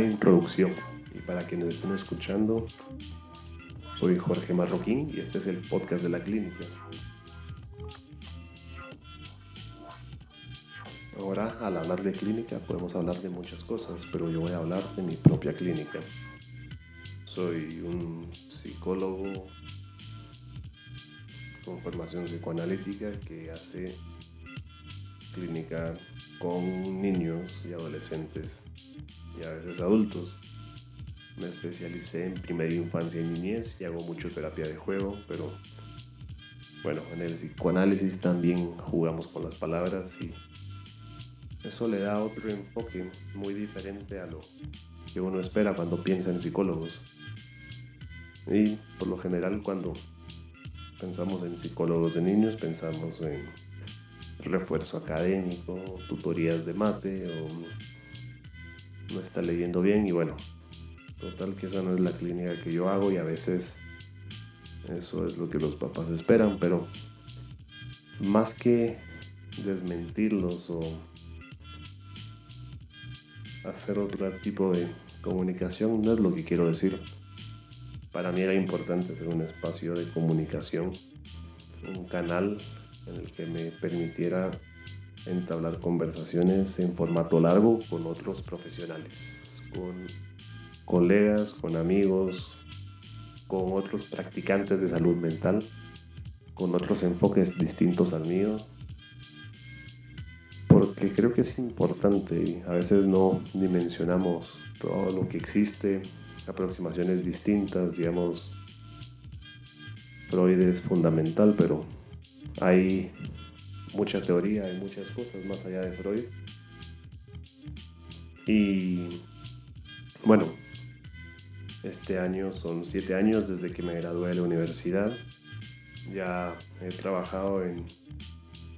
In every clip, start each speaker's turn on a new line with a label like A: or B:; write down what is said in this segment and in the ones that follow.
A: introducción, y para quienes estén escuchando, soy Jorge Marroquín y este es el podcast de la clínica. Ahora, al hablar de clínica, podemos hablar de muchas cosas, pero yo voy a hablar de mi propia clínica. Soy un psicólogo con formación psicoanalítica que hace clínica con niños y adolescentes y a veces adultos. Me especialicé en primera infancia y niñez y hago mucho terapia de juego, pero bueno, en el psicoanálisis también jugamos con las palabras y eso le da otro enfoque muy diferente a lo que uno espera cuando piensa en psicólogos. Y por lo general cuando pensamos en psicólogos de niños pensamos en refuerzo académico, tutorías de mate o no está leyendo bien y bueno, total que esa no es la clínica que yo hago y a veces eso es lo que los papás esperan, pero más que desmentirlos o hacer otro tipo de comunicación, no es lo que quiero decir. Para mí era importante hacer un espacio de comunicación, un canal en el que me permitiera entablar conversaciones en formato largo con otros profesionales, con colegas, con amigos, con otros practicantes de salud mental, con otros enfoques distintos al mío, porque creo que es importante y a veces no dimensionamos todo lo que existe, aproximaciones distintas, digamos, Freud es fundamental, pero hay mucha teoría, hay muchas cosas más allá de Freud. Y bueno, este año son siete años desde que me gradué de la universidad. Ya he trabajado en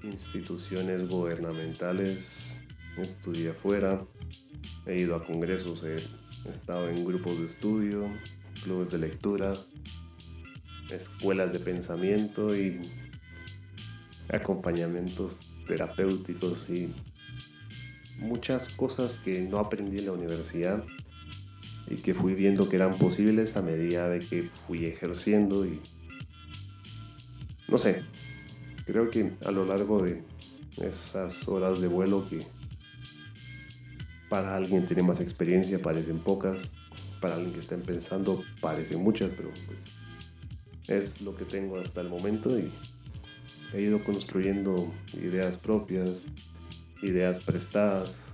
A: instituciones gubernamentales, estudié afuera, he ido a congresos, he estado en grupos de estudio, clubes de lectura, escuelas de pensamiento y acompañamientos terapéuticos y muchas cosas que no aprendí en la universidad y que fui viendo que eran posibles a medida de que fui ejerciendo y no sé, creo que a lo largo de esas horas de vuelo que para alguien tiene más experiencia parecen pocas, para alguien que está empezando parecen muchas, pero pues es lo que tengo hasta el momento y he ido construyendo ideas propias, ideas prestadas,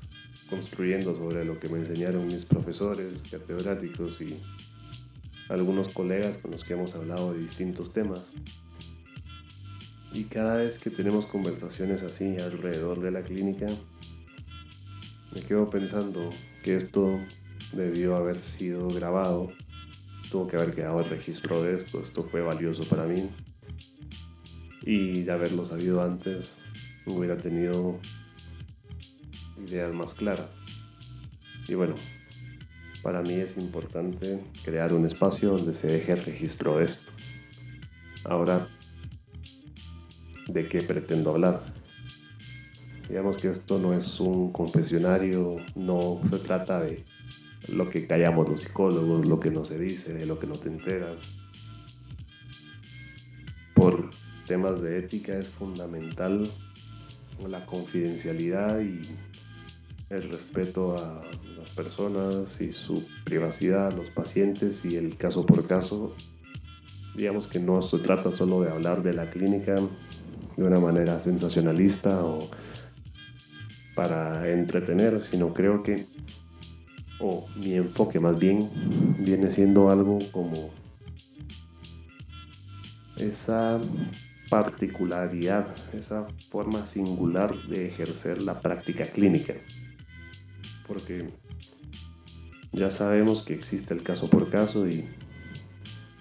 A: construyendo sobre lo que me enseñaron mis profesores, catedráticos y algunos colegas con los que hemos hablado de distintos temas. Y cada vez que tenemos conversaciones así alrededor de la clínica, me quedo pensando que esto debió haber sido grabado, tuvo que haber quedado el registro de esto, esto fue valioso para mí y de haberlo sabido antes hubiera tenido ideas más claras. Y bueno, para mí es importante crear un espacio donde se deje el registro de esto. Ahora, ¿de qué pretendo hablar? Digamos que esto no es un confesionario, no se trata de lo que callamos los psicólogos, lo que no se dice, de lo que no te enteras. Temas de ética es fundamental la confidencialidad y el respeto a las personas y su privacidad, los pacientes y el caso por caso. Digamos que no se trata solo de hablar de la clínica de una manera sensacionalista o para entretener, sino creo que, o mi enfoque más bien, viene siendo algo como esa particularidad, esa forma singular de ejercer la práctica clínica. Porque ya sabemos que existe el caso por caso y,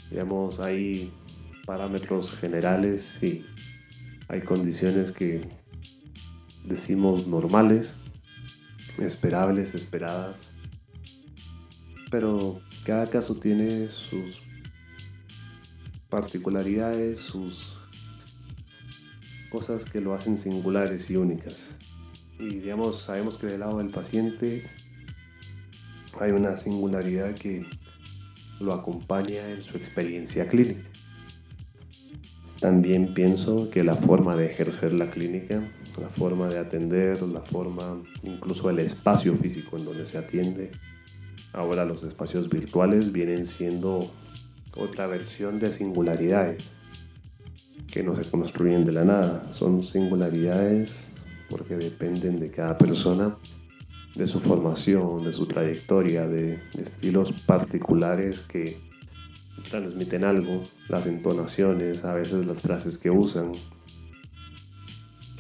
A: digamos, hay parámetros generales y hay condiciones que decimos normales, esperables, esperadas, pero cada caso tiene sus particularidades, sus cosas que lo hacen singulares y únicas. Y digamos, sabemos que del lado del paciente hay una singularidad que lo acompaña en su experiencia clínica. También pienso que la forma de ejercer la clínica, la forma de atender, la forma, incluso el espacio físico en donde se atiende, ahora los espacios virtuales vienen siendo otra versión de singularidades que no se construyen de la nada. Son singularidades porque dependen de cada persona, de su formación, de su trayectoria, de estilos particulares que transmiten algo, las entonaciones, a veces las frases que usan,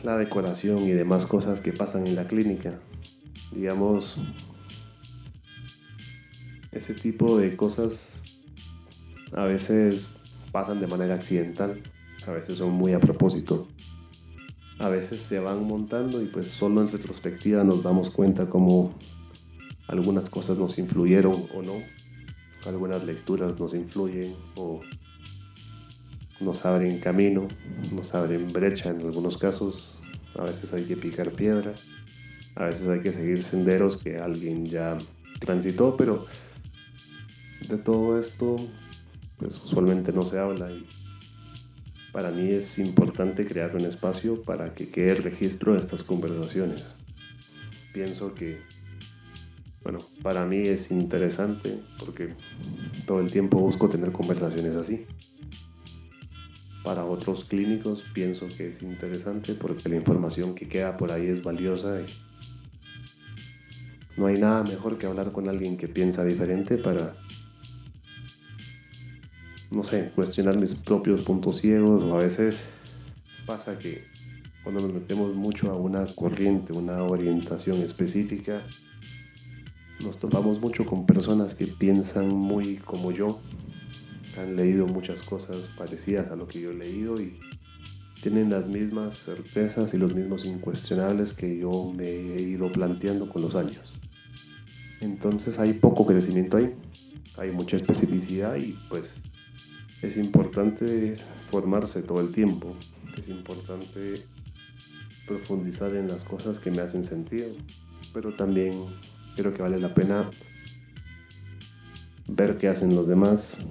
A: la decoración y demás cosas que pasan en la clínica. Digamos, ese tipo de cosas a veces pasan de manera accidental, a veces son muy a propósito, a veces se van montando y pues solo en retrospectiva nos damos cuenta cómo algunas cosas nos influyeron o no algunas lecturas nos influyen o nos abren camino, nos abren brecha en algunos casos. A veces hay que picar piedra, a veces hay que seguir senderos que alguien ya transitó, pero de todo esto pues usualmente no se habla y para mí es importante crear un espacio para que quede el registro de estas conversaciones. Pienso que bueno, para mí es interesante porque todo el tiempo busco tener conversaciones así. Para otros clínicos pienso que es interesante porque la información que queda por ahí es valiosa y no hay nada mejor que hablar con alguien que piensa diferente para, no sé, cuestionar mis propios puntos ciegos o a veces pasa que cuando nos metemos mucho a una corriente, una orientación específica, nos topamos mucho con personas que piensan muy como yo, han leído muchas cosas parecidas a lo que yo he leído y tienen las mismas certezas y los mismos incuestionables que yo me he ido planteando con los años. Entonces hay poco crecimiento ahí, hay mucha especificidad y pues es importante formarse todo el tiempo, es importante profundizar en las cosas que me hacen sentido, pero también creo que vale la pena ver qué hacen los demás,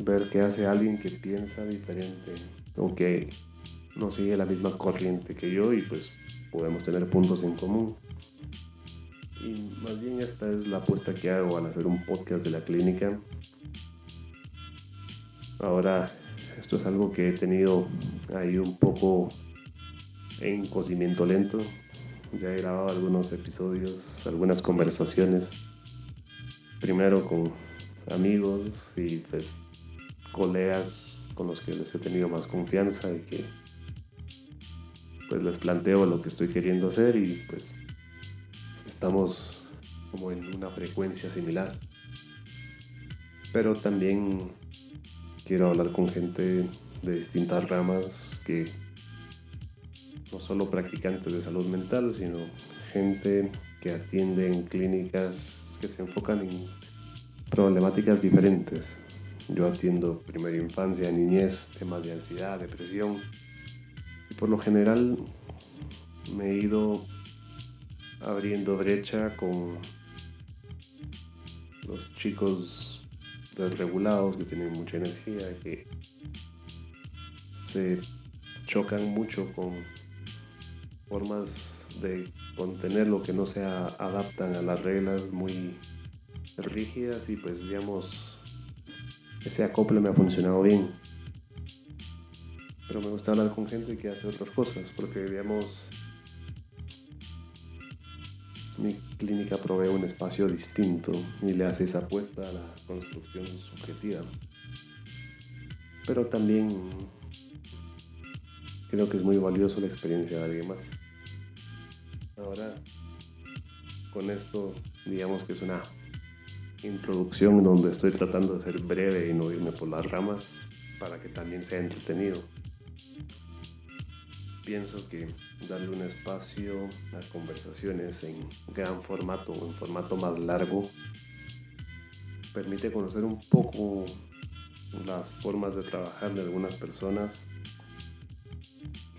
A: ver qué hace alguien que piensa diferente o que no sigue la misma corriente que yo y pues podemos tener puntos en común. Y más bien esta es la apuesta que hago al hacer un podcast de la clínica. Ahora, esto es algo que he tenido ahí un poco en cocimiento lento, ya he grabado algunos episodios, algunas conversaciones, primero con amigos y pues colegas con los que les he tenido más confianza y que pues les planteo lo que estoy queriendo hacer y pues estamos como en una frecuencia similar. Pero también quiero hablar con gente de distintas ramas que no solo practicantes de salud mental, sino gente que atiende en clínicas que se enfocan en problemáticas diferentes. Yo atiendo primera infancia, niñez, temas de ansiedad, depresión. Por lo general me he ido abriendo brecha con los chicos desregulados que tienen mucha energía, que se chocan mucho con formas de contener lo que no se adaptan a las reglas muy rígidas y pues digamos ese acople me ha funcionado bien. Pero me gusta hablar con gente que hace otras cosas porque digamos mi clínica provee un espacio distinto y le hace esa apuesta a la construcción subjetiva pero también creo que es muy valioso la experiencia de alguien más Ahora, con esto, digamos que es una introducción donde estoy tratando de ser breve y no irme por las ramas para que también sea entretenido. Pienso que darle un espacio a conversaciones en gran formato o en formato más largo permite conocer un poco las formas de trabajar de algunas personas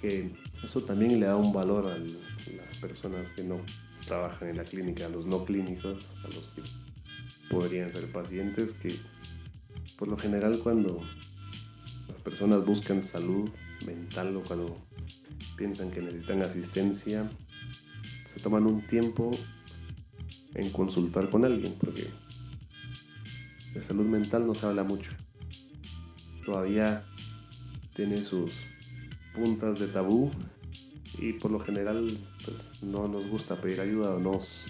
A: que eso también le da un valor a las personas que no trabajan en la clínica, a los no clínicos, a los que podrían ser pacientes, que por lo general cuando las personas buscan salud mental o cuando piensan que necesitan asistencia, se toman un tiempo en consultar con alguien, porque de salud mental no se habla mucho. Todavía tiene sus puntas de tabú y por lo general pues no nos gusta pedir ayuda o nos,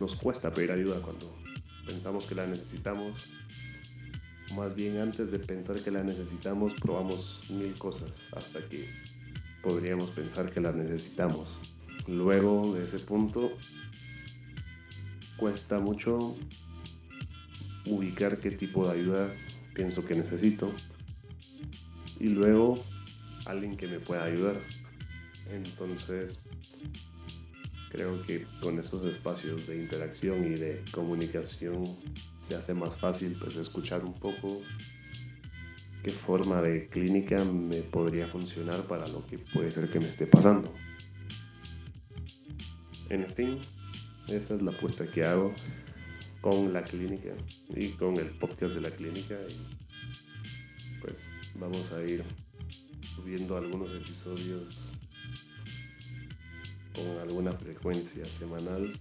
A: nos cuesta pedir ayuda cuando pensamos que la necesitamos. Más bien antes de pensar que la necesitamos probamos mil cosas hasta que podríamos pensar que la necesitamos. Luego de ese punto cuesta mucho ubicar qué tipo de ayuda pienso que necesito y luego alguien que me pueda ayudar. Entonces, creo que con esos espacios de interacción y de comunicación se hace más fácil pues escuchar un poco qué forma de clínica me podría funcionar para lo que puede ser que me esté pasando. En fin, esa es la apuesta que hago con la clínica y con el podcast de la clínica pues vamos a ir subiendo algunos episodios con alguna frecuencia semanal